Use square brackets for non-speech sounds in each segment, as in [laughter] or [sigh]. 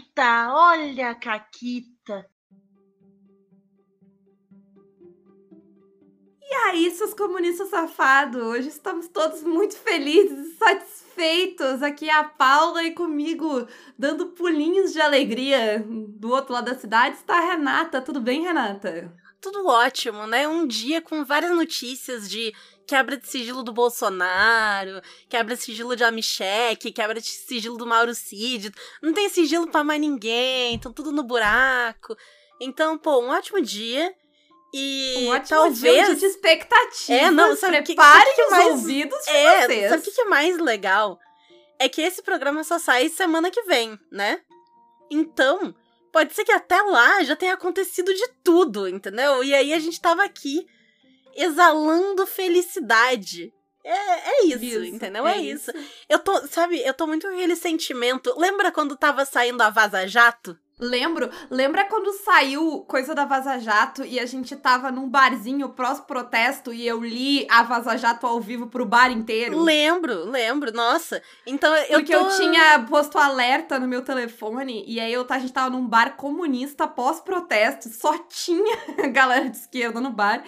Caquita, olha a Caquita. E aí, seus comunistas safados, hoje estamos todos muito felizes, satisfeitos. Aqui é a Paula e comigo, dando pulinhos de alegria. Do outro lado da cidade está a Renata. Tudo bem, Renata? Tudo ótimo, né? Um dia com várias notícias de quebra de sigilo do Bolsonaro, quebra de sigilo de Amichek, quebra de sigilo do Mauro Cid. Não tem sigilo para mais ninguém, estão tudo no buraco. Então, pô, um ótimo dia. E um ótimo talvez dia de expectativa. É, não, sabe preparem que, que os mais... ouvidos de é, vocês. Sabe o que, que é mais legal? É que esse programa só sai semana que vem, né? Então, pode ser que até lá já tenha acontecido de tudo, entendeu? E aí a gente tava aqui exalando felicidade. É, é isso, Isso, entendeu? é É, isso. Eu tô, sabe, eu tô muito com aquele sentimento. Lembra quando tava saindo a Vaza Jato? Lembro, lembra quando saiu coisa da Vaza Jato e a gente tava num barzinho pós-protesto e eu li a Vaza Jato ao vivo pro bar inteiro? Lembro, lembro, nossa. Então eu Porque tô... eu tinha posto alerta no meu telefone e aí eu, a gente tava num bar comunista pós-protesto, só tinha [laughs] galera de esquerda no bar.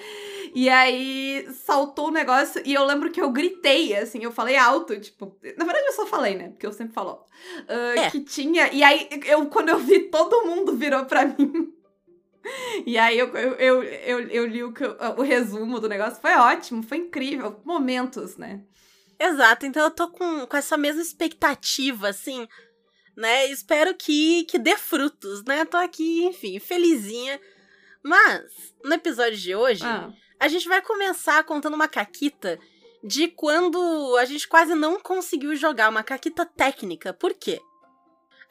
E aí saltou o negócio e eu lembro que eu gritei, assim, eu falei alto, tipo, na verdade eu só falei, né? Porque eu sempre falo. Ah, É. Que tinha. E aí eu, quando eu vi, todo mundo virou pra mim. E aí eu, eu, eu, eu, li o, o resumo do negócio. Foi ótimo, foi incrível. Momentos, né? Exato, então eu tô com, com essa mesma expectativa, assim, né? Espero que, que dê frutos, né? Tô aqui, enfim, felizinha. Mas, no episódio de hoje, Ah, a gente vai começar contando uma caquita de quando a gente quase não conseguiu jogar, uma caquita técnica. Por quê?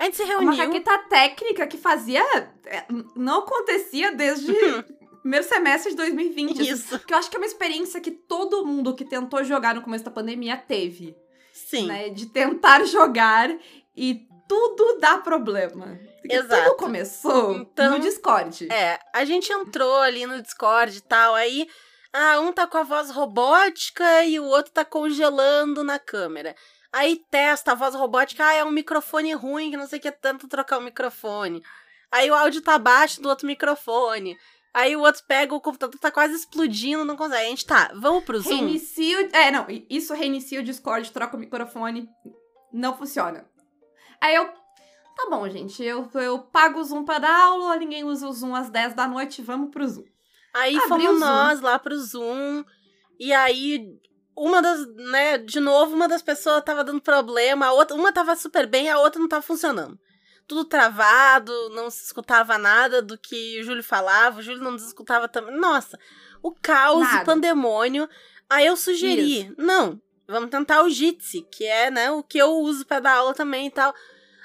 A gente se reuniu. uma caqueta técnica que fazia. é, Não acontecia desde [laughs] primeiro semestre de 2020. assim. Isso, Porque eu acho que é uma experiência que todo mundo que tentou jogar no começo da pandemia teve. sim. Né? De tentar jogar e tudo dá problema. Porque Exato. Tudo começou Então, no Discord. É, a gente entrou ali no Discord e tal, aí ah, um tá com a voz robótica e o outro tá congelando na câmera. Aí testa a voz robótica, ah, é um microfone ruim, que não sei o que, tanto trocar o microfone. Aí o áudio tá baixo do outro microfone. Aí o outro pega, o computador tá quase explodindo, não consegue. A gente tá, vamos pro Zoom? Reinicia o... É, não, isso reinicia o Discord, troca o microfone, não funciona. Aí eu... Tá bom, gente, eu, eu pago o Zoom pra dar aula, ninguém usa o Zoom às 10 da noite, vamos pro Zoom. Aí Abri fomos nós lá pro Zoom. E aí, uma das, né, de novo, uma das pessoas tava dando problema, a outra, uma tava super bem, a outra não tava funcionando. Tudo travado, não se escutava nada do que o Júlio falava, o Júlio não nos escutava também. Nossa, o caos, Nada. o pandemônio. Aí eu sugeri, não, vamos tentar o Jitsi, que é, né, o que eu uso pra dar aula também e tal.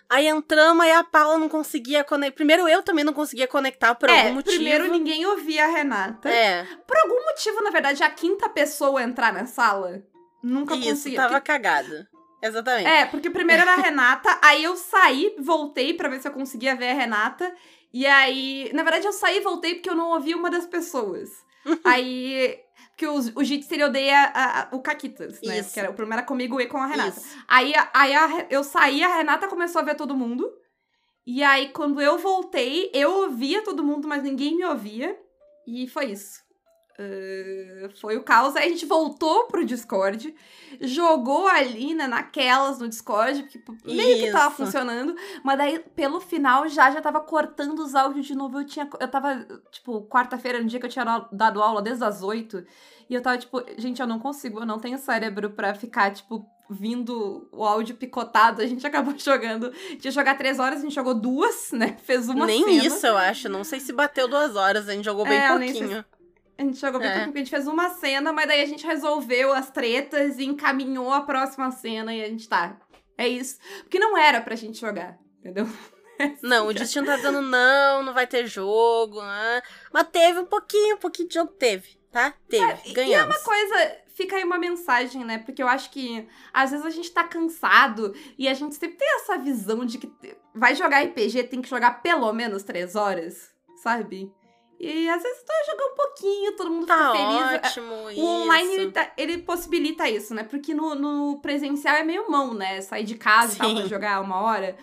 Aí entramos, aí a Paula não conseguia conectar. Primeiro eu também não conseguia conectar por é, algum motivo. primeiro ninguém ouvia a Renata. É, Por algum motivo, na verdade, a quinta pessoa entrar na sala nunca isso, conseguia. tava cagado. Exatamente. É, porque primeiro era a [laughs] Renata, aí eu saí, voltei pra ver se eu conseguia ver a Renata. E aí, na verdade, eu saí e voltei porque eu não ouvi uma das pessoas. [laughs] aí. Porque o, o Jitsi ele odeia a- a- o Caquitas, né? Isso. Que era, o primeiro era comigo e com a Renata. Isso. Aí, aí a eu saí, a Renata começou a ver todo mundo. E aí, quando eu voltei, eu ouvia todo mundo, mas ninguém me ouvia. E foi isso. Ah, foi o caos. Aí a gente voltou pro Discord, jogou ali, né, naquelas no Discord, porque meio que tava Isso. funcionando. Mas daí, pelo final, já já tava cortando os áudios de novo. Eu tinha. Eu tava, tipo, quarta-feira, no dia que eu tinha dado aula desde as oito. E eu tava, tipo, gente, eu não consigo, eu não tenho cérebro pra ficar, tipo, vindo o áudio picotado. A gente acabou [laughs] jogando. Tinha jogar três horas, a gente jogou duas, né? Fez uma Nem cena. isso, eu acho. Não sei se bateu duas horas, a gente jogou bem É, pouquinho. A gente jogou bem É. porque a gente fez uma cena, mas daí a gente resolveu as tretas e encaminhou a próxima cena e a gente tá. É isso. Porque não era pra gente jogar, entendeu? [laughs] Não, o destino tá dizendo não, não vai ter jogo. né? Mas teve um pouquinho, um pouquinho de jogo teve, tá? Teve. E é Ganhamos. uma coisa, fica aí uma mensagem, né? Porque eu acho que às vezes a gente tá cansado e a gente sempre tem essa visão de que vai jogar RPG, tem que jogar pelo menos três horas, sabe? E às vezes tu vai jogar um pouquinho, todo mundo Tá fica feliz. É, ótimo isso. O online, ele, tá- ele possibilita isso, né? Porque no, no presencial é meio mão, né? Sair de casa e tal pra jogar uma hora.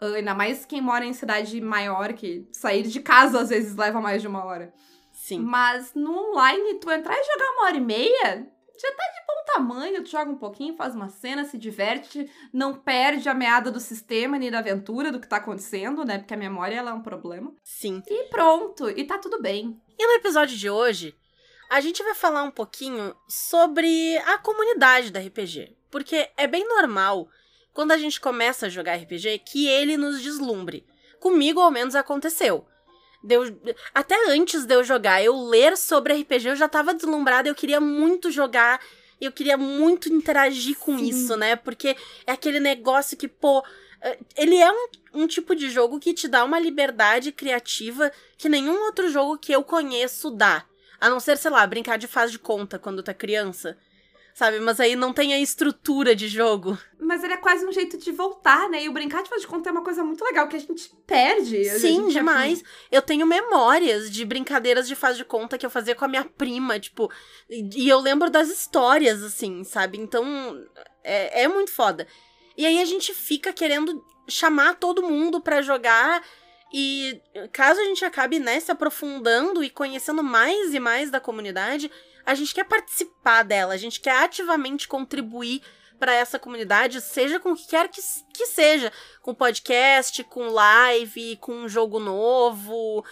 Uh, ainda mais quem mora em cidade maior, que sair de casa às vezes leva mais de uma hora. Sim. Mas no online, tu entrar e jogar uma hora e meia, já tá de bom tamanho. Tu joga um pouquinho, faz uma cena, se diverte, não perde a meada do sistema nem da aventura do que tá acontecendo, né? Porque a memória ela é um problema. Sim. E pronto, e tá tudo bem. E no episódio de hoje, a gente vai falar um pouquinho sobre a comunidade da RPG. Porque é bem normal, quando a gente começa a jogar RPG, que ele nos deslumbre. Comigo, ao menos, aconteceu. Deu, até antes de eu jogar, eu ler sobre RPG, eu já tava deslumbrada, eu queria muito jogar, eu queria muito interagir com Sim. isso, né? Porque é aquele negócio que, pô, eh, ele é um, um tipo de jogo que te dá uma liberdade criativa que nenhum outro jogo que eu conheço dá. A não ser, sei lá, brincar de faz de conta quando tá criança. Sabe? Mas aí não tem a estrutura de jogo. Mas ele é quase um jeito de voltar, né? E o brincar de fazer de conta é uma coisa muito legal, que a gente perde. Sim, gente demais. Eu tenho memórias de brincadeiras de faz de conta que eu fazia com a minha prima, tipo. E, e eu lembro das histórias, assim, sabe? Então, é, é muito foda. E aí a gente fica querendo chamar todo mundo pra jogar. E caso a gente acabe, né, se aprofundando e conhecendo mais e mais da comunidade, a gente quer participar dela, a gente quer ativamente contribuir para essa comunidade, seja com o que quer que, que seja, com podcast, com live, com um jogo novo,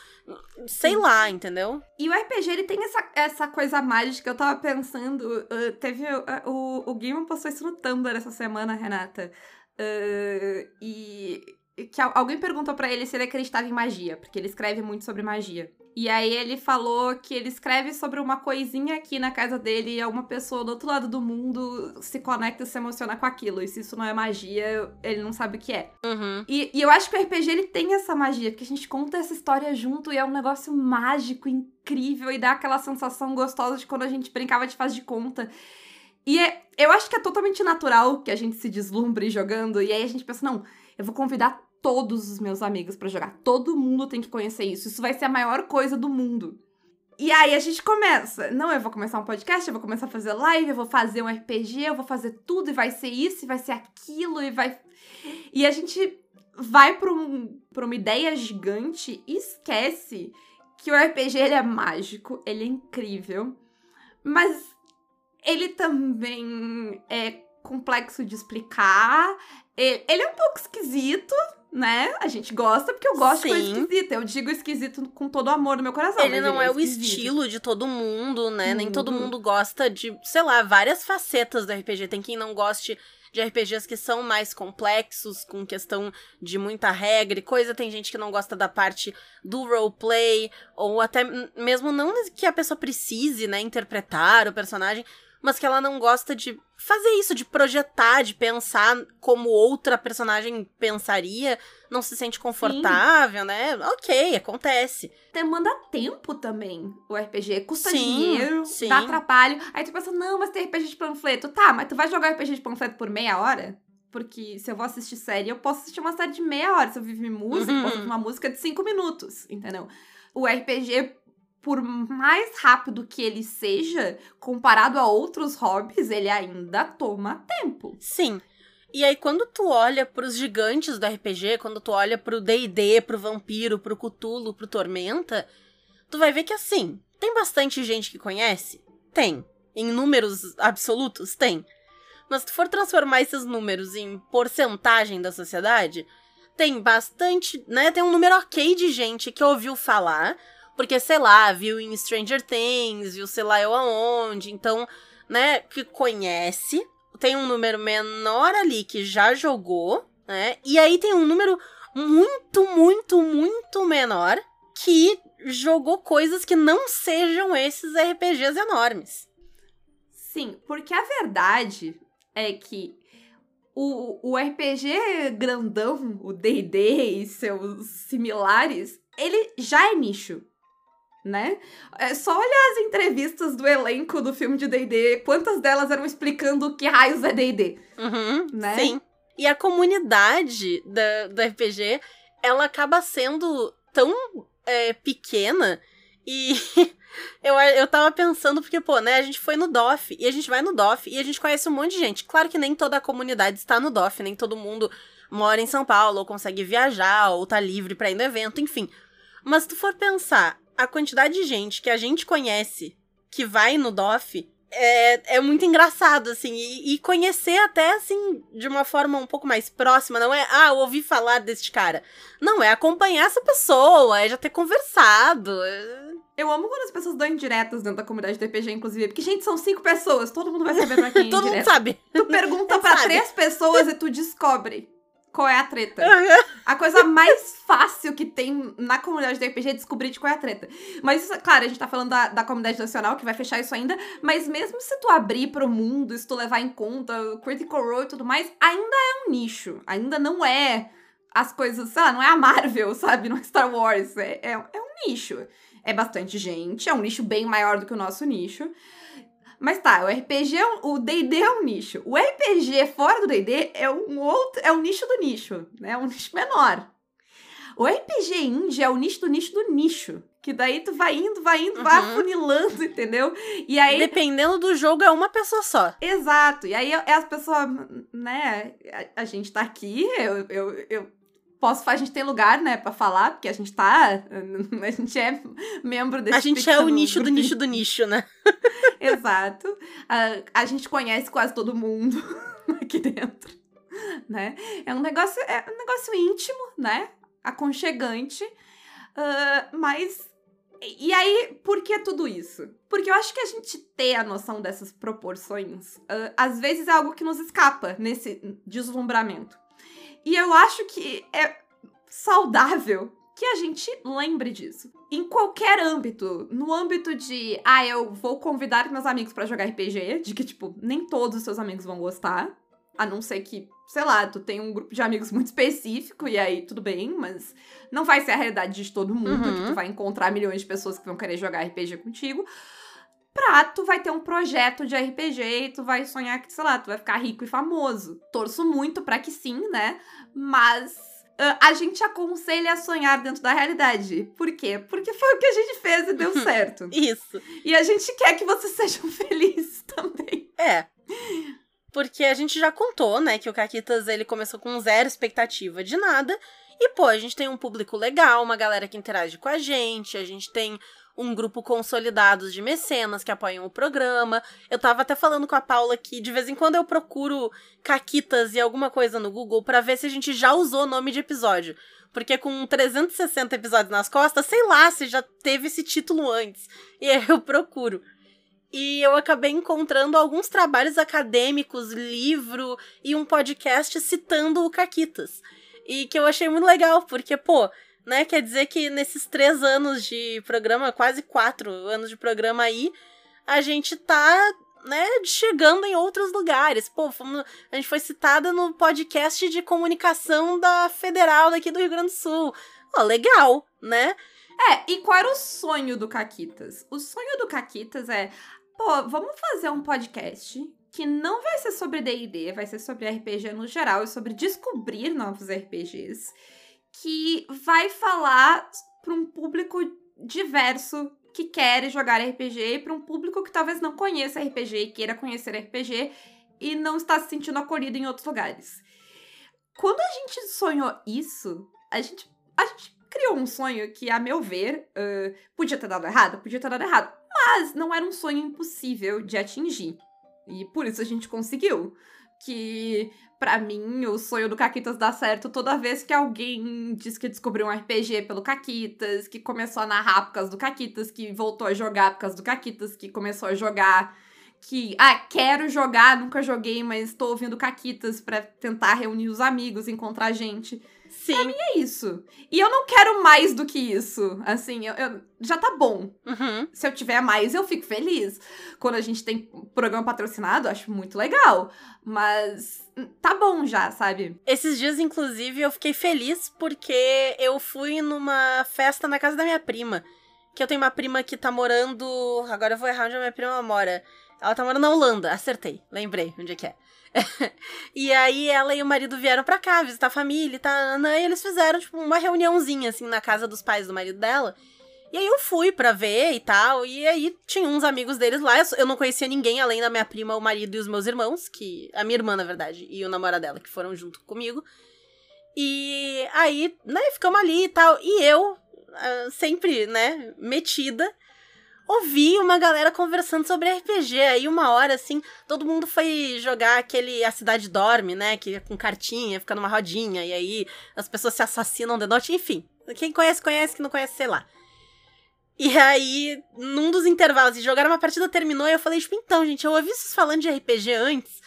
sei lá, entendeu? E o RPG, ele tem essa, essa coisa mágica. Eu tava pensando. uh, teve. uh, o, o Game postou isso no Tumblr essa semana, Renata. Uh, e. Que al- alguém perguntou pra ele se ele acreditava em magia, porque ele escreve muito sobre magia. E aí ele falou que ele escreve sobre uma coisinha aqui na casa dele e alguma pessoa do outro lado do mundo se conecta e se emociona com aquilo. E se isso não é magia, ele não sabe o que é. Uhum. E, e eu acho que o RPG ele tem essa magia, porque a gente conta essa história junto e é um negócio mágico, incrível, e dá aquela sensação gostosa de quando a gente brincava de faz de conta. E é, eu acho que é totalmente natural que a gente se deslumbre jogando, e aí a gente pensa, não, eu vou convidar todos os meus amigos pra jogar. Todo mundo tem que conhecer isso. Isso vai ser a maior coisa do mundo. E aí a gente começa. Não, eu vou começar um podcast, eu vou começar a fazer live, eu vou fazer um RPG, eu vou fazer tudo, e vai ser isso, e vai ser aquilo, e vai. E a gente vai pra, um, pra uma ideia gigante e esquece que o RPG ele é mágico, ele é incrível, mas ele também é complexo de explicar. Ele, ele é um pouco esquisito, né? A gente gosta porque eu gosto de coisa Sim. esquisita. Eu digo esquisito com todo o amor do meu coração. Ele não é o esquisito. estilo de todo mundo, né? Nem todo Uhum. mundo gosta de, sei lá, várias facetas do RPG. Tem quem não goste de RPGs que são mais complexos, com questão de muita regra e coisa. Tem gente que não gosta da parte do roleplay, ou até mesmo não que a pessoa precise, né, interpretar o personagem, mas que ela não gosta de fazer isso, de projetar, de pensar como outra personagem pensaria, não se sente confortável, né? Ok, acontece. Demanda tempo também, o RPG. Custa Sim, dinheiro, sim. dá trabalho. Aí tu pensa, não, mas tem RPG de panfleto. Tá, mas tu vai jogar RPG de panfleto por meia hora? Porque se eu vou assistir série, eu posso assistir uma série de meia hora. Se eu vivo em música, eu posso Uhum. ouvir uma música de cinco minutos, entendeu? O RPG, por mais rápido que ele seja, comparado a outros hobbies, ele ainda toma tempo. Sim. E aí, quando tu olha pros gigantes do RPG, quando tu olha pro D&D, pro Vampiro, pro Cthulhu, pro Tormenta, tu vai ver que, assim, tem bastante gente que conhece? Tem. Em números absolutos? Tem. Mas se tu for transformar esses números em porcentagem da sociedade, tem bastante, né? Tem um número ok de gente que ouviu falar, porque, sei lá, viu em Stranger Things, viu sei lá eu aonde, então, né, que conhece, tem um número menor ali que já jogou, né? E aí tem um número muito, muito, muito menor que jogou coisas que não sejam esses RPGs enormes. Sim, porque a verdade é que o, o RPG grandão, o D&D e seus similares, ele já é nicho, né? É só olhar as entrevistas do elenco do filme de D&D, quantas delas eram explicando o que raios é D&D, Uhum, né? Sim. E a comunidade da, do RPG, ela acaba sendo tão é, pequena e [laughs] eu, eu tava pensando, porque, pô, né, a gente foi no DOF, e a gente vai no DOF, e a gente conhece um monte de gente. Claro que nem toda a comunidade está no DOF, nem todo mundo mora em São Paulo, ou consegue viajar, ou tá livre pra ir no evento, enfim. Mas se tu for pensar, a quantidade de gente que a gente conhece que vai no DOF é, é muito engraçado, assim, e, e, conhecer até, assim, de uma forma um pouco mais próxima, não é, ah, eu ouvi falar deste cara. Não, é acompanhar essa pessoa, é já ter conversado. É... Eu amo quando as pessoas dão indiretas dentro da comunidade do RPG, inclusive, porque, gente, são cinco pessoas, todo mundo vai saber pra quem é [laughs] Todo mundo sabe. Tu pergunta [laughs] pra sabe. três pessoas e tu descobre qual é a treta. A coisa mais fácil que tem na comunidade do RPG é descobrir de qual é a treta. Mas, claro, a gente tá falando da, da comunidade nacional, que vai fechar isso ainda, mas mesmo se tu abrir pro mundo, se tu levar em conta o Critical Role e tudo mais, ainda é um nicho. Ainda não é as coisas, sei lá, não é a Marvel, [laughs] sabe? Não é Star Wars. É, é, é um nicho. É bastante gente, é um nicho bem maior do que o nosso nicho. Mas tá, o RPG, é um, o D&D é um nicho. O RPG fora do D&D é um outro, é um nicho do nicho, né? É um nicho menor. O RPG indie é o nicho do nicho do nicho. Que daí tu vai indo, vai indo, uhum. vai afunilando, entendeu? E aí. Dependendo do jogo, é uma pessoa só. Exato. E aí é as pessoas, né? A, a, gente tá aqui, eu, eu, eu posso a gente tem lugar, né, para falar, porque a gente tá, [laughs] a gente é membro desse A gente é o nicho do nicho do nicho, né? [laughs] [laughs] Exato. A, a gente conhece quase todo mundo [laughs] aqui dentro, né? É um negócio, é um negócio íntimo, né? Aconchegante, uh, mas e aí, por que tudo isso? Porque eu acho que a gente ter a noção dessas proporções, uh, às vezes é algo que nos escapa nesse deslumbramento. E eu acho que é saudável que a gente lembre disso. Em qualquer âmbito, no âmbito de, ah, eu vou convidar meus amigos para jogar RPG, de que, tipo, nem todos os seus amigos vão gostar, a não ser que, sei lá, tu tem um grupo de amigos muito específico e aí tudo bem, mas não vai ser a realidade de todo mundo, uhum. que tu vai encontrar milhões de pessoas que vão querer jogar RPG contigo. Pra tu vai ter um projeto de RPG e tu vai sonhar que, sei lá, tu vai ficar rico e famoso. Torço muito para que sim, né? Mas a gente aconselha a sonhar dentro da realidade. Por quê? Porque foi o que a gente fez e deu [laughs] certo. Isso. E a gente quer que vocês [laughs] sejam felizes também. É. Porque a gente já contou, né, que o Caquitas ele começou com zero expectativa de nada. E, pô, a gente tem um público legal, uma galera que interage com a gente, a gente tem um grupo consolidado de mecenas que apoiam o programa. Eu tava até falando com a Paula que de vez em quando eu procuro caquitas e alguma coisa no Google para ver se a gente já usou o nome de episódio. Porque com 360 episódios nas costas, sei lá se já teve esse título antes. E aí eu procuro. E eu acabei encontrando alguns trabalhos acadêmicos, livro e um podcast citando o Caquitas. E que eu achei muito legal, porque, pô, né? Quer dizer que nesses três anos de programa, quase quatro anos de programa aí, a gente tá, né, chegando em outros lugares. Pô, fomos, a gente foi citada no podcast de comunicação da Federal daqui do Rio Grande do Sul. Ó, legal, né? É, e qual era o sonho do Caquitas? O sonho do Caquitas é, pô, vamos fazer um podcast que não vai ser sobre D&D, vai ser sobre RPG no geral e sobre descobrir novos RPGs que vai falar para um público diverso que quer jogar RPG para um público que talvez não conheça RPG e queira conhecer RPG e não está se sentindo acolhido em outros lugares. Quando a gente sonhou isso, a gente, a gente criou um sonho que, a meu ver, uh, podia ter dado errado, podia ter dado errado, mas não era um sonho impossível de atingir. E por isso a gente conseguiu. Que para mim, o sonho do Caquitas dá certo toda vez que alguém diz que descobriu um RPG pelo Caquitas, que começou a narrar por causa do Caquitas, que voltou a jogar por causa do Caquitas, que começou a jogar que, ah, quero jogar, nunca joguei, mas tô ouvindo Caquitas para tentar reunir os amigos, encontrar gente. Sim. Pra mim é isso. E eu não quero mais do que isso. Assim, eu, eu já tá bom. Uhum. Se eu tiver mais, eu fico feliz. Quando a gente tem programa patrocinado, acho muito legal. Mas tá bom já, sabe? Esses dias, inclusive, eu fiquei feliz porque eu fui numa festa na casa da minha prima. Que eu tenho uma prima que tá morando. Agora eu vou errar onde a minha prima mora. Ela tá morando na Holanda, acertei, lembrei onde é que é. [laughs] e aí ela e o marido vieram pra cá visitar a família e tá, e eles fizeram, tipo, uma reuniãozinha, assim, na casa dos pais do marido dela. E aí eu fui pra ver e tal, e aí tinha uns amigos deles lá, eu não conhecia ninguém além da minha prima, o marido e os meus irmãos, que... A minha irmã, na verdade, e o namorado dela, que foram junto comigo. E aí, né, ficamos ali e tal. E eu, ah, sempre, né, metida, ouvi uma galera conversando sobre RPG. Aí uma hora, assim, todo mundo foi jogar aquele A Cidade Dorme, né? Que é com cartinha, fica numa rodinha, e aí as pessoas se assassinam de noite, enfim. Quem conhece, conhece, quem não conhece, sei lá. E aí, num dos intervalos, e jogaram uma partida, terminou, e eu falei, tipo, então, gente, eu ouvi vocês falando de RPG antes.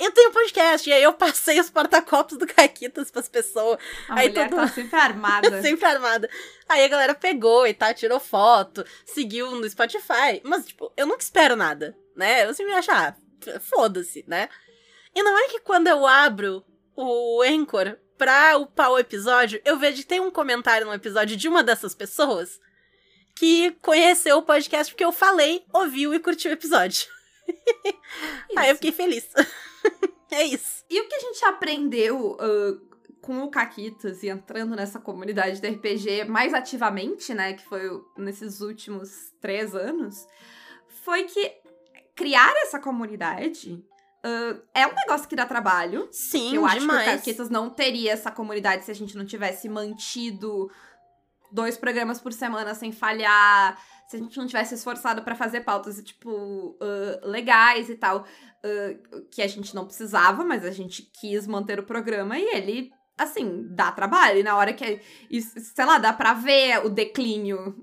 Eu tenho podcast, e aí eu passei os porta-copos do Caquitas pras pessoas. A aí mulher todo tá sempre armada. [laughs] sempre armada. Aí a galera pegou e tal, tirou foto, seguiu no Spotify. Mas, tipo, eu nunca espero nada, né? Eu sempre acho, ah, foda-se, né? E não é que quando eu abro o Anchor pra upar o episódio, eu vejo que tem um comentário no episódio de uma dessas pessoas que conheceu o podcast porque eu falei, ouviu e curtiu o episódio. [laughs] Aí eu fiquei feliz. [laughs] é isso. E o que a gente aprendeu ah, com o Caquitas e entrando nessa comunidade de RPG mais ativamente, né, que foi nesses últimos três anos, foi que criar essa comunidade ah, é um negócio que dá trabalho. Sim, Eu acho que o demais. Caquitas não teria essa comunidade se a gente não tivesse mantido dois programas por semana sem falhar, se a gente não tivesse esforçado pra fazer pautas, tipo, ah, legais e tal, ah, que a gente não precisava, mas a gente quis manter o programa e ele, assim, dá trabalho. E na hora que, e, sei lá, dá pra ver o declínio,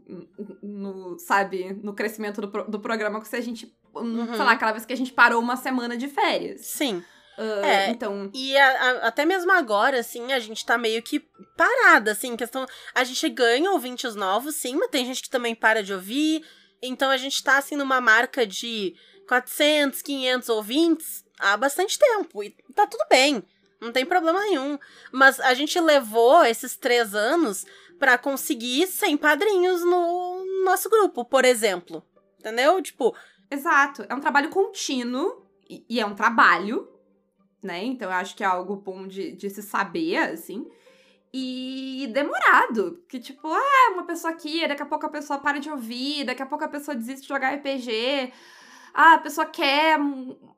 no, sabe, no crescimento do, pro- do programa, se a gente, Uhum. sei lá, aquela vez que a gente parou uma semana de férias. Sim. Ah, É. Então, E a- a- até mesmo agora, assim, a gente tá meio que parada, assim, questão. A gente ganha ouvintes novos, sim, mas tem gente que também para de ouvir. Então a gente tá, assim, numa marca de 400, 500 ouvintes há bastante tempo. E tá tudo bem. Não tem problema nenhum. Mas a gente levou esses três anos pra conseguir 100 padrinhos no nosso grupo, por exemplo. Entendeu? Tipo, Exato. É um trabalho contínuo e, e é um trabalho, né? Então eu acho que é algo bom de, de se saber, assim. E demorado. Que, tipo, ah, uma pessoa aqui, daqui a pouco a pessoa para de ouvir, daqui a pouco a pessoa desiste de jogar RPG. Ah, a pessoa quer,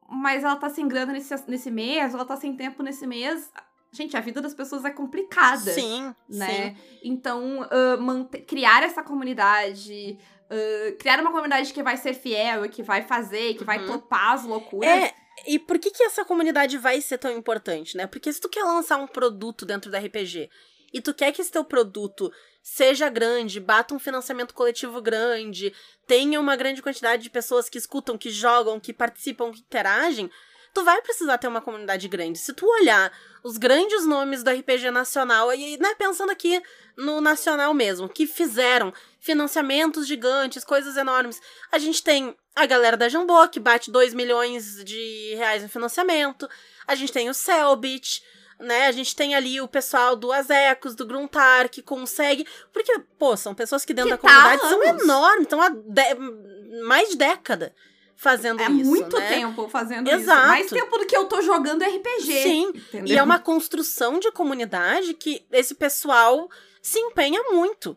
mas ela tá sem grana nesse, nesse mês, ela tá sem tempo nesse mês. Gente, a vida das pessoas é complicada sim, né? sim. Então, ah, mante- criar essa comunidade, ah, criar uma comunidade que vai ser fiel, e que vai fazer, que vai Uhum. topar as loucuras. É, e por que que essa comunidade vai ser tão importante, né? Porque se tu quer lançar um produto dentro do RPG e tu quer que esse teu produto seja grande, bata um financiamento coletivo grande, tenha uma grande quantidade de pessoas que escutam, que jogam, que participam, que interagem, tu vai precisar ter uma comunidade grande. Se tu olhar os grandes nomes do RPG nacional, e né, pensando aqui no nacional mesmo, que fizeram financiamentos gigantes, coisas enormes, a gente tem a galera da Jambô, que bate 2 milhões de reais em financiamento. A gente tem o Selbit, né? A gente tem ali o pessoal do Azecos, do Gruntar, que consegue. Porque, pô, são pessoas que dentro Que da tá comunidade são anos. enormes, estão há de- mais de década fazendo É isso. muito né? tempo fazendo Exato. isso. Mais tempo do que eu tô jogando RPG. Sim, Entendeu? E é uma construção de comunidade que esse pessoal se empenha muito.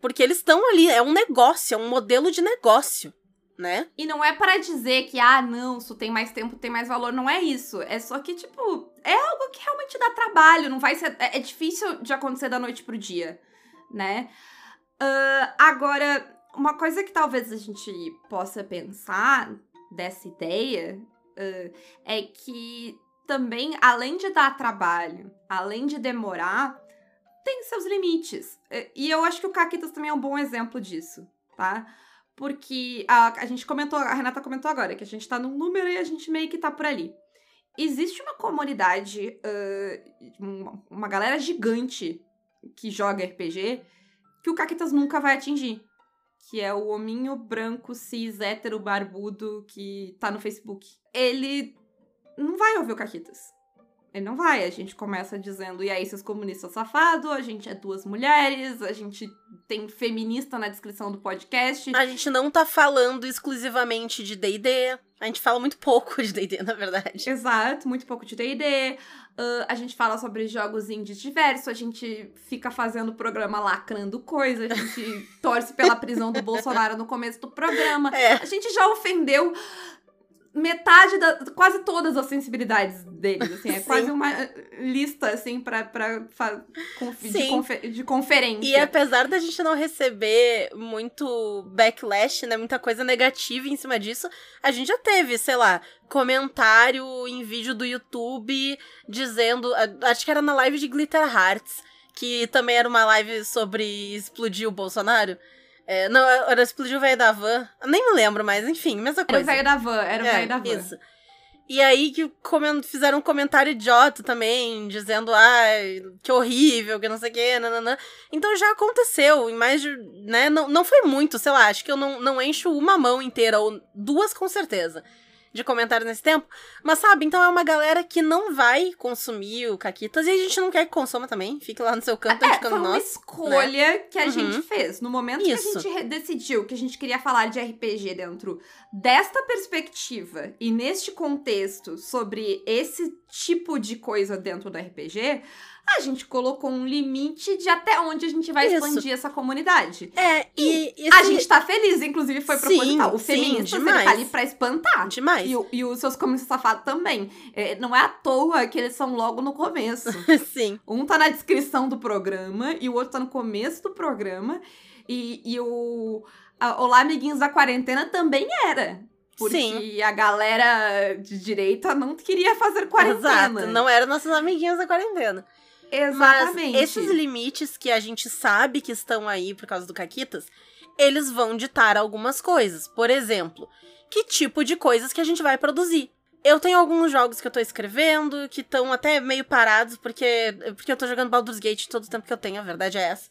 Porque eles estão ali, é um negócio, é um modelo de negócio, né? E não é para dizer que, ah, não, tu tem mais tempo, tem mais valor. Não é isso. É só que, tipo, é algo que realmente dá trabalho. Não vai ser. É, é difícil de acontecer da noite pro dia, né? Ah, agora, uma coisa que talvez a gente possa pensar dessa ideia ah, é que também, além de dar trabalho, além de demorar, tem seus limites. E eu acho que o Caquitas também é um bom exemplo disso, tá? Porque a, a gente comentou, a Renata comentou agora, que a gente tá num número e a gente meio que tá por ali. Existe uma comunidade, uma, uma galera gigante que joga RPG que o Caquitas nunca vai atingir. Que é o hominho branco, cis, hétero, barbudo que tá no Facebook. Ele não vai ouvir o Caquitas. Ele não vai. A gente começa dizendo, e aí, seus comunistas safados, a gente é duas mulheres, a gente tem feminista na descrição do podcast. A gente não tá falando exclusivamente de D&D. A gente fala muito pouco de D&D, na verdade. Exato, muito pouco de D&D. Ah, a gente fala sobre jogos indies diversos, a gente fica fazendo programa lacrando coisa, a gente torce pela prisão do [laughs] Bolsonaro no começo do programa. É. A gente já ofendeu metade da. quase todas as sensibilidades deles, assim. É [laughs] Sim. quase uma lista, assim, pra, pra, de, Sim. confe- de conferência. E apesar da gente não receber muito backlash, né, muita coisa negativa em cima disso, a gente já teve, sei lá, comentário em vídeo do YouTube dizendo, acho que era na live de Glitter Hearts, que também era uma live sobre explodir o Bolsonaro. É, não, era explodir o velho da van. Eu Nem me lembro, mas enfim, mesma Era o coisa. velho da van, era o É, velho da van. Isso. E aí que fizeram um comentário idiota também, dizendo, ai, que horrível, que não sei o que, nananã. Então já aconteceu, em mais de, né, não, não foi muito, sei lá, acho que eu não, não encho uma mão inteira, ou duas com certeza, de comentários nesse tempo. Mas sabe, então é uma galera que não vai consumir o Caquitas, e a gente não quer que consuma também, fique lá no seu canto, É, indicando foi uma nós. escolha que a Uhum. gente fez. No momento que Isso. a gente decidiu que a gente queria falar de RPG dentro desta perspectiva e neste contexto sobre esse tipo de coisa dentro do RPG, a gente colocou um limite de até onde a gente vai Isso. expandir essa comunidade. É, e, e A esse- gente tá feliz, inclusive foi Sim, proposital. O sim, feminista ele demais. tá ali pra espantar. demais. E, o- e os seus comunistas safados também. É, não é à toa que eles são logo no começo. [laughs] Sim. Um tá na descrição do programa e o outro tá no começo do programa. E, e o a- Olá, amiguinhos da quarentena também era. Porque Sim. a galera de direita não queria fazer quarentena. Exato, não eram nossos amiguinhos da quarentena. Exatamente. Mas esses limites que a gente sabe que estão aí por causa do Caquitas, eles vão ditar algumas coisas. Por exemplo, que tipo de coisas que a gente vai produzir. Eu tenho alguns jogos que eu tô escrevendo, que estão até meio parados, porque, porque eu tô jogando Baldur's Gate todo o tempo que eu tenho, a verdade é essa.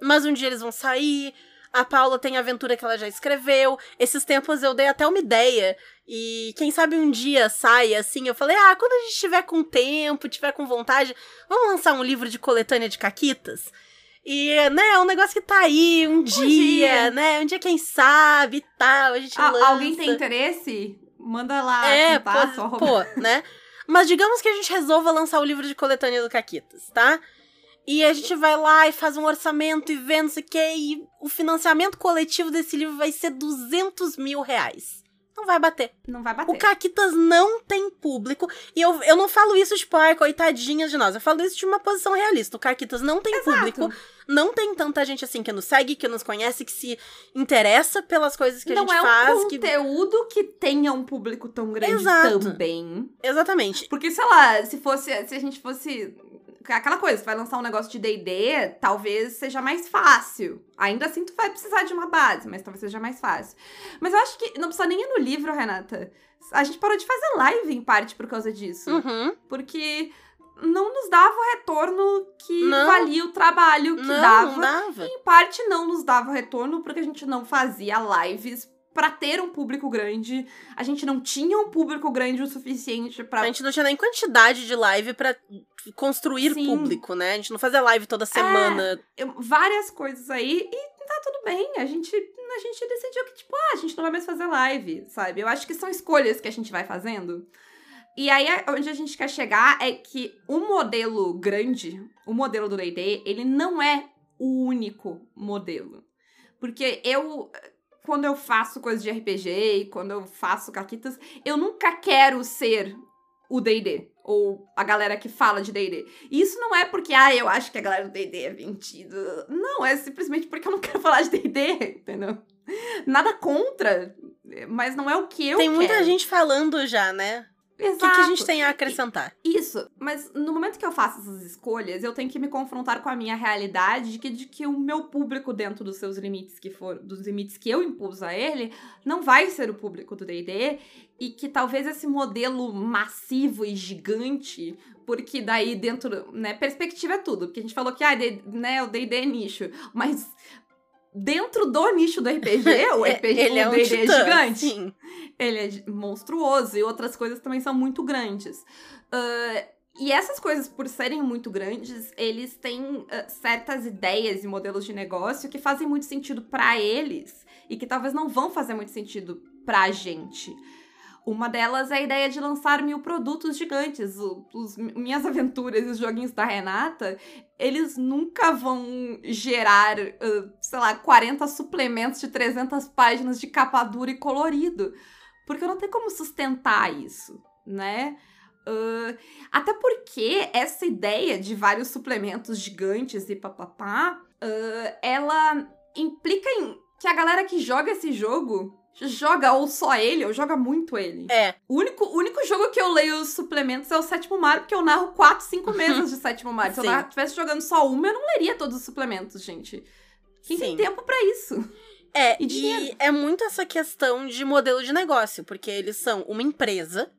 Mas um dia eles vão sair. A Paula tem a aventura que ela já escreveu. Esses tempos eu dei até uma ideia. E quem sabe um dia saia assim. Eu falei, ah, quando a gente tiver com tempo, tiver com vontade, vamos lançar um livro de coletânea de caquitas? E, né, é um negócio que tá aí um, dia, dia. né? Um dia, quem sabe e tal, a gente Ah, lança. alguém tem interesse? Manda lá. É, pô, pô, né? Mas digamos que a gente resolva lançar o livro de coletânea do Caquitas, tá? E a gente vai lá e faz um orçamento e vê não sei o que, e o financiamento coletivo desse livro vai ser 200 mil reais. Não vai bater. Não vai bater. O Caquitas não tem público. E eu, eu não falo isso, tipo, ai, coitadinhas de nós. Eu falo isso de uma posição realista. O Caquitas não tem público. Não tem tanta gente assim que nos segue, que nos conhece, que se interessa pelas coisas que a não gente é um faz. que- conteúdo que... tenha um público tão grande Exato. também. Exatamente. Porque, sei lá, se fosse. Se a gente fosse. Aquela coisa, você vai lançar um negócio de DD, talvez seja mais fácil. Ainda assim, tu vai precisar de uma base, mas talvez seja mais fácil. Mas eu acho que não precisa nem ir no livro, Renata. A gente parou de fazer live em parte por causa disso. Uhum. Porque não nos dava o retorno que Não. valia o trabalho que Não, dava. não dava. Em parte não nos dava retorno porque a gente não fazia lives pra ter um público grande. A gente não tinha um público grande o suficiente pra A gente não tinha nem quantidade de live pra construir Sim. público, né? A gente não fazia live toda semana. eu- várias coisas aí e tá tudo bem. A gente, a gente decidiu que, tipo, ah, a gente não vai mais fazer live, sabe? Eu acho que são escolhas que a gente vai fazendo. E aí, é- onde a gente quer chegar é que o modelo grande, o modelo do D&D, ele não é o único modelo. Porque eu, quando eu faço coisas de RPG e quando eu faço caquitas, eu nunca quero ser o D&D. Ou a galera que fala de D&D. E isso não é porque, ah, eu acho que a galera do D&D é mentira. Não, é simplesmente porque eu não [laughs] quero falar de D&D, entendeu? Nada contra, mas não é o que eu Tem muita quero. gente falando já, né? O Exato. que, que a gente tem a acrescentar? Isso, mas no momento que eu faço essas escolhas, eu tenho que me confrontar com a minha realidade de que, de que o meu público, dentro dos seus limites que for, dos limites que eu impus a ele, não vai ser o público do D&D e que talvez esse modelo massivo e gigante, porque daí dentro, né, perspectiva é tudo, porque a gente falou que, ah, D- né, o D&D é nicho, mas dentro do nicho do RPG, o [laughs] RPG, Ele é o um D&D é titã, gigante sim. Ele é monstruoso e outras coisas também são muito grandes. Ah, e essas coisas, por serem muito grandes, eles têm ah, certas ideias e modelos de negócio que fazem muito sentido pra eles e que talvez não vão fazer muito sentido pra gente. Uma delas é a ideia de lançar mil produtos gigantes. Os, minhas [laughs] aventuras e os joguinhos da Renata, eles nunca vão gerar, ah, sei lá, 40 suplementos de 300 páginas de capa dura e colorido. Porque eu não tenho como sustentar isso, né? Uh, até porque essa ideia de vários suplementos gigantes e papapá, uh, ela implica em que a galera que joga esse jogo joga ou só ele, ou joga muito ele. É. O único, o único jogo que eu leio os suplementos é o Sétimo Mario, porque eu narro 4, 5 mesas de Sétimo Mario. Se eu Sim. estivesse jogando só uma, eu não leria todos os suplementos, gente. Quem tem Sim. tempo pra isso? É, E dinheiro. é muito essa questão de modelo de negócio, porque eles são uma empresa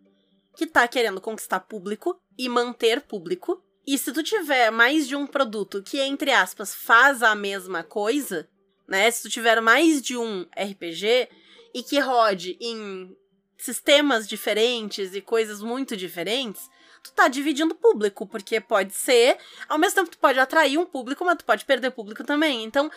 que tá querendo conquistar público e manter público. E se tu tiver mais de um produto que, entre aspas, faz a mesma coisa, né? Se tu tiver mais de um RPG e que rode em sistemas diferentes e coisas muito diferentes, tu tá dividindo público, porque pode ser, ao mesmo tempo tu pode atrair um público, mas tu pode perder público também. Então,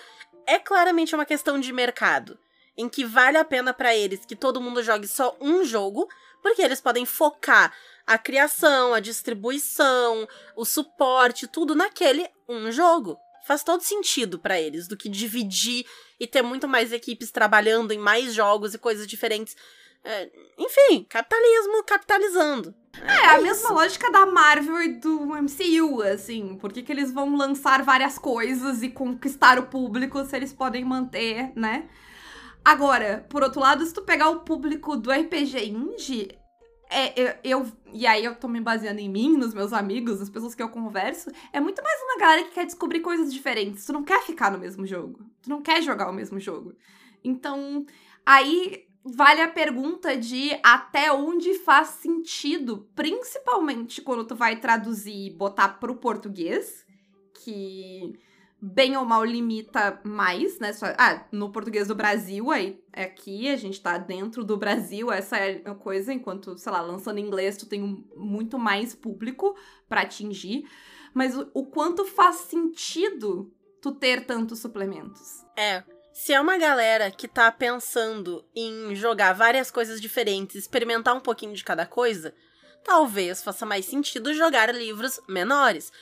é claramente uma questão de mercado, em que vale a pena pra eles que todo mundo jogue só um jogo, porque eles podem focar a criação, a distribuição, o suporte, tudo naquele um jogo. Faz todo sentido pra eles do que dividir e ter muito mais equipes trabalhando em mais jogos e coisas diferentes. É, enfim, capitalismo capitalizando. É, a mesma lógica da Marvel e do MCU, assim. Por que, que eles vão lançar várias coisas e conquistar o público se eles podem manter, né? Agora, por outro lado, se tu pegar o público do RPG indie, é, eu, eu- E aí eu tô me baseando em mim, nos meus amigos, nas pessoas que eu converso. É muito mais uma galera que quer descobrir coisas diferentes. Tu não quer ficar no mesmo jogo. Tu não quer jogar o mesmo jogo. Então, aí vale a pergunta de até onde faz sentido, principalmente quando tu vai traduzir e botar pro português, que bem ou mal limita mais, né? Só- ah, no português do Brasil, aí é aqui a gente tá dentro do Brasil, essa é a coisa, enquanto, sei lá, lançando em inglês tu tem um- muito mais público pra atingir, mas o, o quanto faz sentido tu ter tantos suplementos? É. Se é uma galera que tá pensando em jogar várias coisas diferentes, experimentar um pouquinho de cada coisa, talvez faça mais sentido jogar livros menores.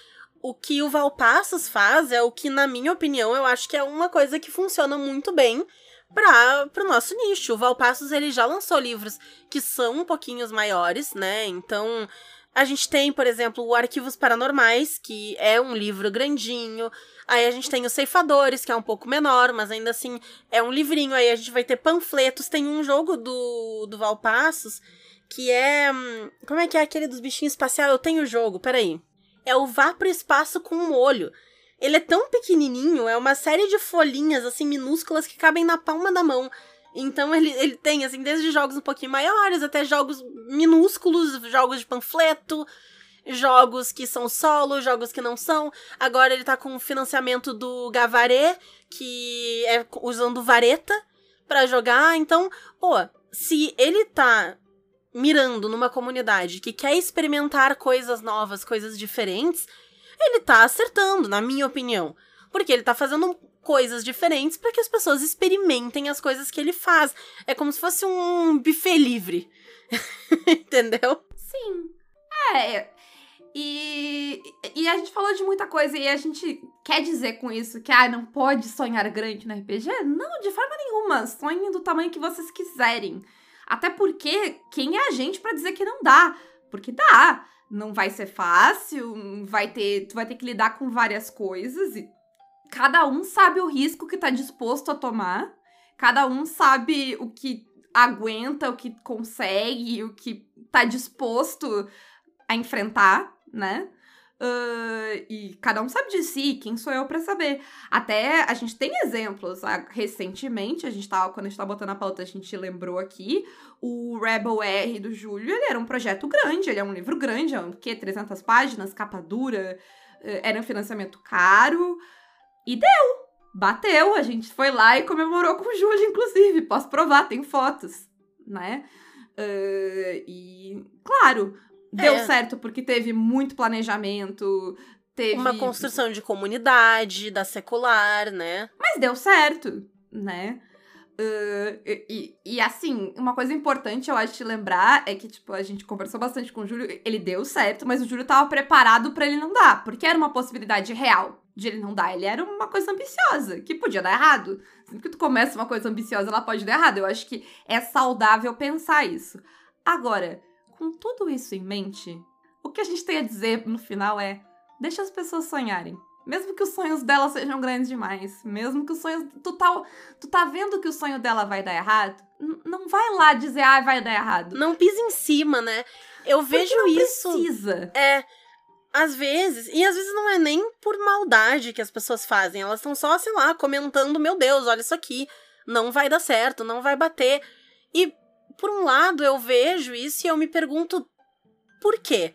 O que o Valpassos faz é o que, na minha opinião, eu acho que é uma coisa que funciona muito bem para pro nosso nicho. O Valpassos ele já lançou livros que são um pouquinho maiores, né? Então, a gente tem, por exemplo, o Arquivos Paranormais, que é um livro grandinho. Aí a gente tem os Ceifadores, que é um pouco menor, mas ainda assim é um livrinho. Aí a gente vai ter panfletos. Tem um jogo do, do Valpassos que é. hum, Como é que é aquele dos bichinhos espaciais? Eu tenho o jogo, peraí. É o Vá pro Espaço com um Olho. Ele é tão pequenininho, é uma série de folhinhas, assim, minúsculas que cabem na palma da mão. Então ele, ele tem, assim, desde jogos um pouquinho maiores até jogos minúsculos, jogos de panfleto, jogos que são solo, jogos que não são. Agora ele tá com o financiamento do Gavaré, que é usando vareta pra jogar. Então, pô, se ele tá mirando numa comunidade que quer experimentar coisas novas, coisas diferentes, ele tá acertando, na minha opinião. Porque ele tá fazendo coisas diferentes para que as pessoas experimentem as coisas que ele faz. É como se fosse um buffet livre. [laughs] Entendeu? Sim. É. E, e a gente falou de muita coisa e a gente quer dizer com isso que ah, não pode sonhar grande no RPG? Não, de forma nenhuma. Sonhem do tamanho que vocês quiserem. Até porque quem é a gente pra dizer que não dá? Porque dá. Não vai ser fácil, vai ter, tu vai ter que lidar com várias coisas e cada um sabe o risco que tá disposto a tomar. Cada um sabe o que aguenta, o que consegue, o que tá disposto a enfrentar, né? Ah, e cada um sabe de si, quem sou eu pra saber? Até a gente tem exemplos. ah, recentemente, a gente tava, quando a gente tava botando a pauta, a gente lembrou aqui, o Rebel R do Júlio, ele era um projeto grande, ele é um livro grande, é um quê? 300 páginas, capa dura, era um financiamento caro, e deu! Bateu, a gente foi lá e comemorou com o Júlio, inclusive. Posso provar, tem fotos, né? Ah, e, claro, deu É. certo porque teve muito planejamento, teve. Uma construção de comunidade, da secular, né? Mas deu certo, né? Ah, e, e- assim, uma coisa importante eu acho de lembrar é que, tipo, a gente conversou bastante com o Júlio, ele deu certo, mas o Júlio tava preparado pra ele não dar, porque era uma possibilidade real. De ele não dar. Ele era uma coisa ambiciosa, que podia dar errado. Sempre que tu começa uma coisa ambiciosa, ela pode dar errado. Eu acho que é saudável pensar isso. Agora, com tudo isso em mente, o que a gente tem a dizer no final é: deixa as pessoas sonharem. Mesmo que os sonhos dela sejam grandes demais, mesmo que os sonhos. Tu tá, tu tá vendo que o sonho dela vai dar errado? N não vai lá dizer, ah, vai dar errado. Não pisa em cima, né? Eu Porque vejo não isso. Precisa. É. Às vezes, e às vezes não é nem por maldade que as pessoas fazem, elas estão só, sei lá, comentando: meu Deus, olha isso aqui, não vai dar certo, não vai bater. E, por um lado, eu vejo isso e eu me pergunto: por quê?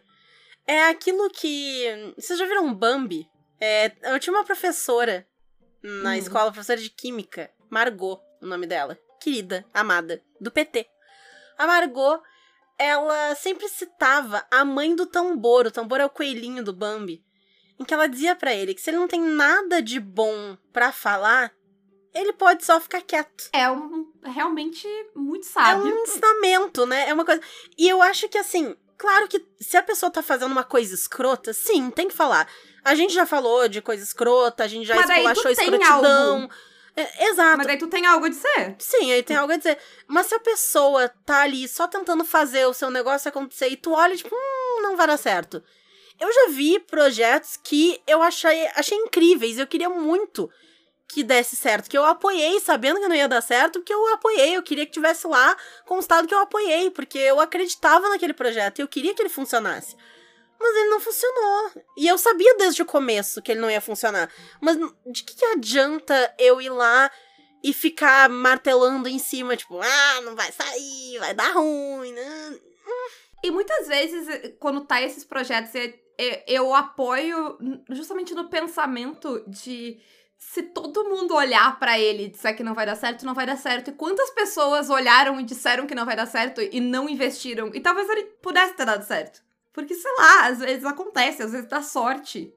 É aquilo que. Vocês já viram Bambi? É, eu tinha uma professora na Hum. escola, professora de química, Margot, o nome dela. Querida, amada, do PT. A Margot, ela sempre citava a mãe do tambor. O tambor é o coelhinho do Bambi. Em que ela dizia pra ele que se ele não tem nada de bom pra falar, ele pode só ficar quieto. É um realmente muito É sábio. um ensinamento, né? É uma coisa. E eu acho que assim, claro que se a pessoa tá fazendo uma coisa escrota, sim, tem que falar. A gente já falou de coisa escrota, a gente já Mas esculachou escrotidão. algo. É, exato. Mas daí tu tem algo a dizer. Sim, aí tem algo a dizer. Mas se a pessoa tá ali só tentando fazer o seu negócio acontecer e tu olha, tipo, hum, não vai dar certo. Eu já vi projetos que eu achei, achei incríveis. Eu queria muito que desse certo. Que eu apoiei, sabendo que não ia dar certo, porque eu apoiei. Eu queria que tivesse lá constado que eu apoiei, porque eu acreditava naquele projeto e eu queria que ele funcionasse. Mas ele não funcionou. E eu sabia desde o começo que ele não ia funcionar. Mas de que, que adianta eu ir lá e ficar martelando em cima, tipo, ah, não vai sair, vai dar ruim, né? E muitas vezes, eh, quando tá esses projetos, eu apoio justamente no pensamento de se todo mundo olhar pra ele e disser que não vai dar certo, não vai dar certo. E quantas pessoas olharam e disseram que não vai dar certo e não investiram? E talvez ele pudesse ter dado certo. Porque, sei lá, às vezes acontece, às vezes dá sorte.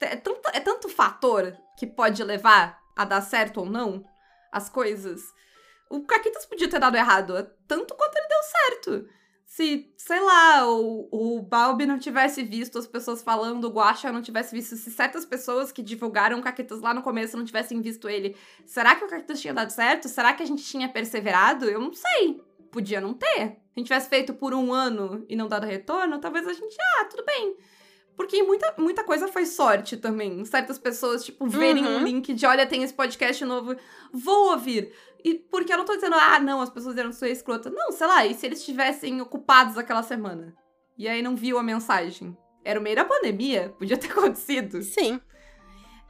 É tanto, é tanto fator que pode levar a dar certo ou não as coisas. O Caquitas podia ter dado errado, tanto quanto ele deu certo se, sei lá, o, o Balbi não tivesse visto as pessoas falando, o Guaxa não tivesse visto, se certas pessoas que divulgaram o Caquetas lá no começo não tivessem visto ele, será que o Caquetas tinha dado certo? Será que a gente tinha perseverado? Eu não sei. Podia não ter. Se a gente tivesse feito por um ano e não dado retorno, talvez a gente, ah, tudo bem. Porque muita, muita coisa foi sorte também. Certas pessoas, tipo, verem Uhum. um link de olha, tem esse podcast novo, vou ouvir. E porque eu não tô dizendo, ah, não, as pessoas eram sua escrota. Não, sei lá, e se eles estivessem ocupados aquela semana? E aí não viu a mensagem? Era o meio da pandemia, podia ter [laughs] acontecido. Sim.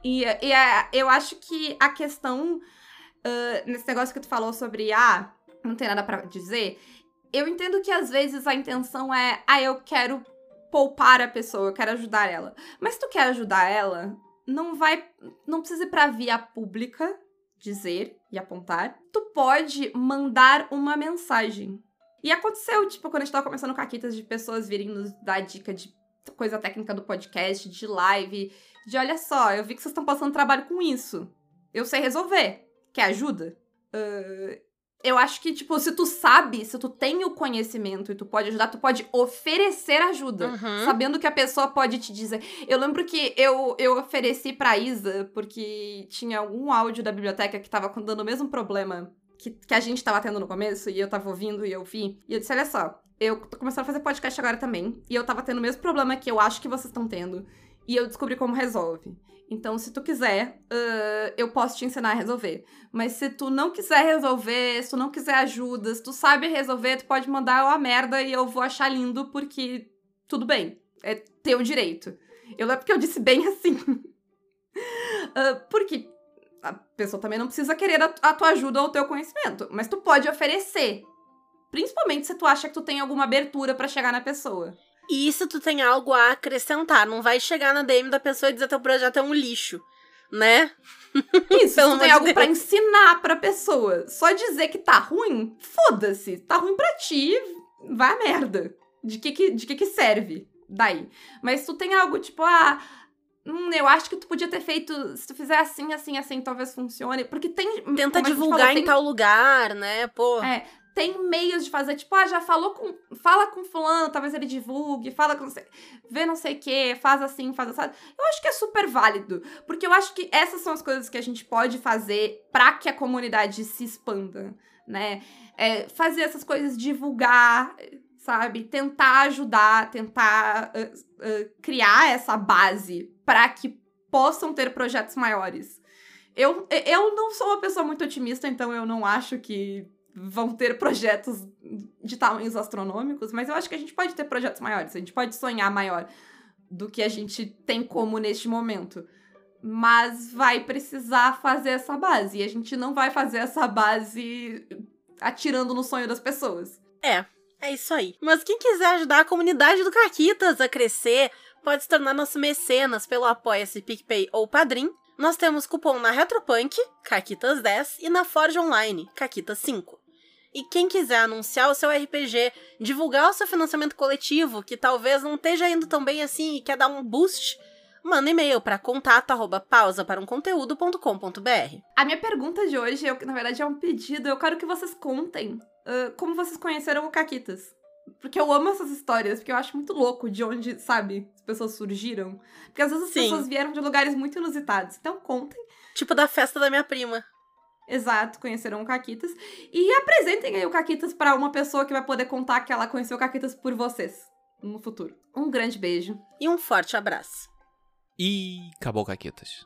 E, e é, eu acho que a questão ah, nesse negócio que tu falou sobre, ah, não tem nada pra dizer, eu entendo que às vezes a intenção é, ah, eu quero poupar a pessoa, eu quero ajudar ela. Mas se tu quer ajudar ela, não vai, não precisa ir pra via pública dizer e apontar. Tu pode mandar uma mensagem. E aconteceu, tipo, quando a gente tava começando caquitas de pessoas virem nos dar dica de coisa técnica do podcast, de live, de olha só, eu vi que vocês estão passando trabalho com isso. Eu sei resolver. Quer ajuda? Ah, eu acho que, tipo, se tu sabe, se tu tem o conhecimento e tu pode ajudar, tu pode oferecer ajuda. Uhum. Sabendo que a pessoa pode te dizer. Eu lembro que eu, eu ofereci pra Isa, porque tinha algum áudio da biblioteca que tava dando o mesmo problema que, que a gente tava tendo no começo, e eu tava ouvindo e eu vi. E eu disse: olha só, eu tô começando a fazer podcast agora também, e eu tava tendo o mesmo problema que eu acho que vocês estão tendo. E eu descobri como resolve. Então, se tu quiser, ah, eu posso te ensinar a resolver. Mas se tu não quiser resolver, se tu não quiser ajuda, se tu sabe resolver, tu pode mandar uma merda e eu vou achar lindo, porque tudo bem. É teu direito. Eu lembro que eu disse bem [laughs] assim. Ah, porque a pessoa também não precisa querer a, a tua ajuda ou o teu conhecimento. Mas tu pode oferecer. Principalmente se tu acha que tu tem alguma abertura pra chegar na pessoa. E se tu tem algo a acrescentar, não vai chegar na DM da pessoa e dizer teu projeto é um lixo, né? [laughs] Isso, Pelo tu tem algo de pra ensinar pra pessoa. Só dizer que tá ruim, foda-se. Tá ruim pra ti, vai a merda. De que que, de que que serve daí? Mas tu tem algo tipo, ah, hum, eu acho que tu podia ter feito, se tu fizer assim, assim, assim, talvez funcione. Porque tem... Tenta divulgar falou, em tem- tal lugar, né? Pô. É, tem meios de fazer, tipo, ah, já falou com. Fala com fulano, talvez ele divulgue, fala com. Vê não sei o que, faz assim, faz assim. Eu acho que é super válido. Porque eu acho que essas são as coisas que a gente pode fazer para que a comunidade se expanda, né? É, fazer essas coisas, divulgar, sabe? Tentar ajudar, tentar uh, uh, criar essa base para que possam ter projetos maiores. Eu, eu não sou uma pessoa muito otimista, então eu não acho que vão ter projetos de tamanhos astronômicos, mas eu acho que a gente pode ter projetos maiores, a gente pode sonhar maior do que a gente tem como neste momento. Mas vai precisar fazer essa base, e a gente não vai fazer essa base atirando no sonho das pessoas. É, é isso aí. Mas quem quiser ajudar a comunidade do Caquitas a crescer, pode se tornar nosso mecenas pelo Apoia-se PicPay ou Padrim. Nós temos cupom na Retropunk, Caquitas10, e na Forge Online, Caquitas5. E quem quiser anunciar o seu RPG, divulgar o seu financiamento coletivo, que talvez não esteja indo tão bem assim e quer dar um boost, manda e-mail para contato@pausa para um conteúdo.com.br. A minha pergunta de hoje, eu, na verdade, é um pedido. Eu quero que vocês contem uh, como vocês conheceram o Caquitas. Porque eu amo essas histórias, porque eu acho muito louco de onde, sabe, as pessoas surgiram. Porque às vezes as Sim. pessoas vieram de lugares muito inusitados. Então contem. Tipo da festa da minha prima. Exato, conheceram o Caquitas. E apresentem aí o Caquitas para uma pessoa que vai poder contar que ela conheceu o Caquitas por vocês no futuro. Um grande beijo. E um forte abraço. E acabou, Caquetas.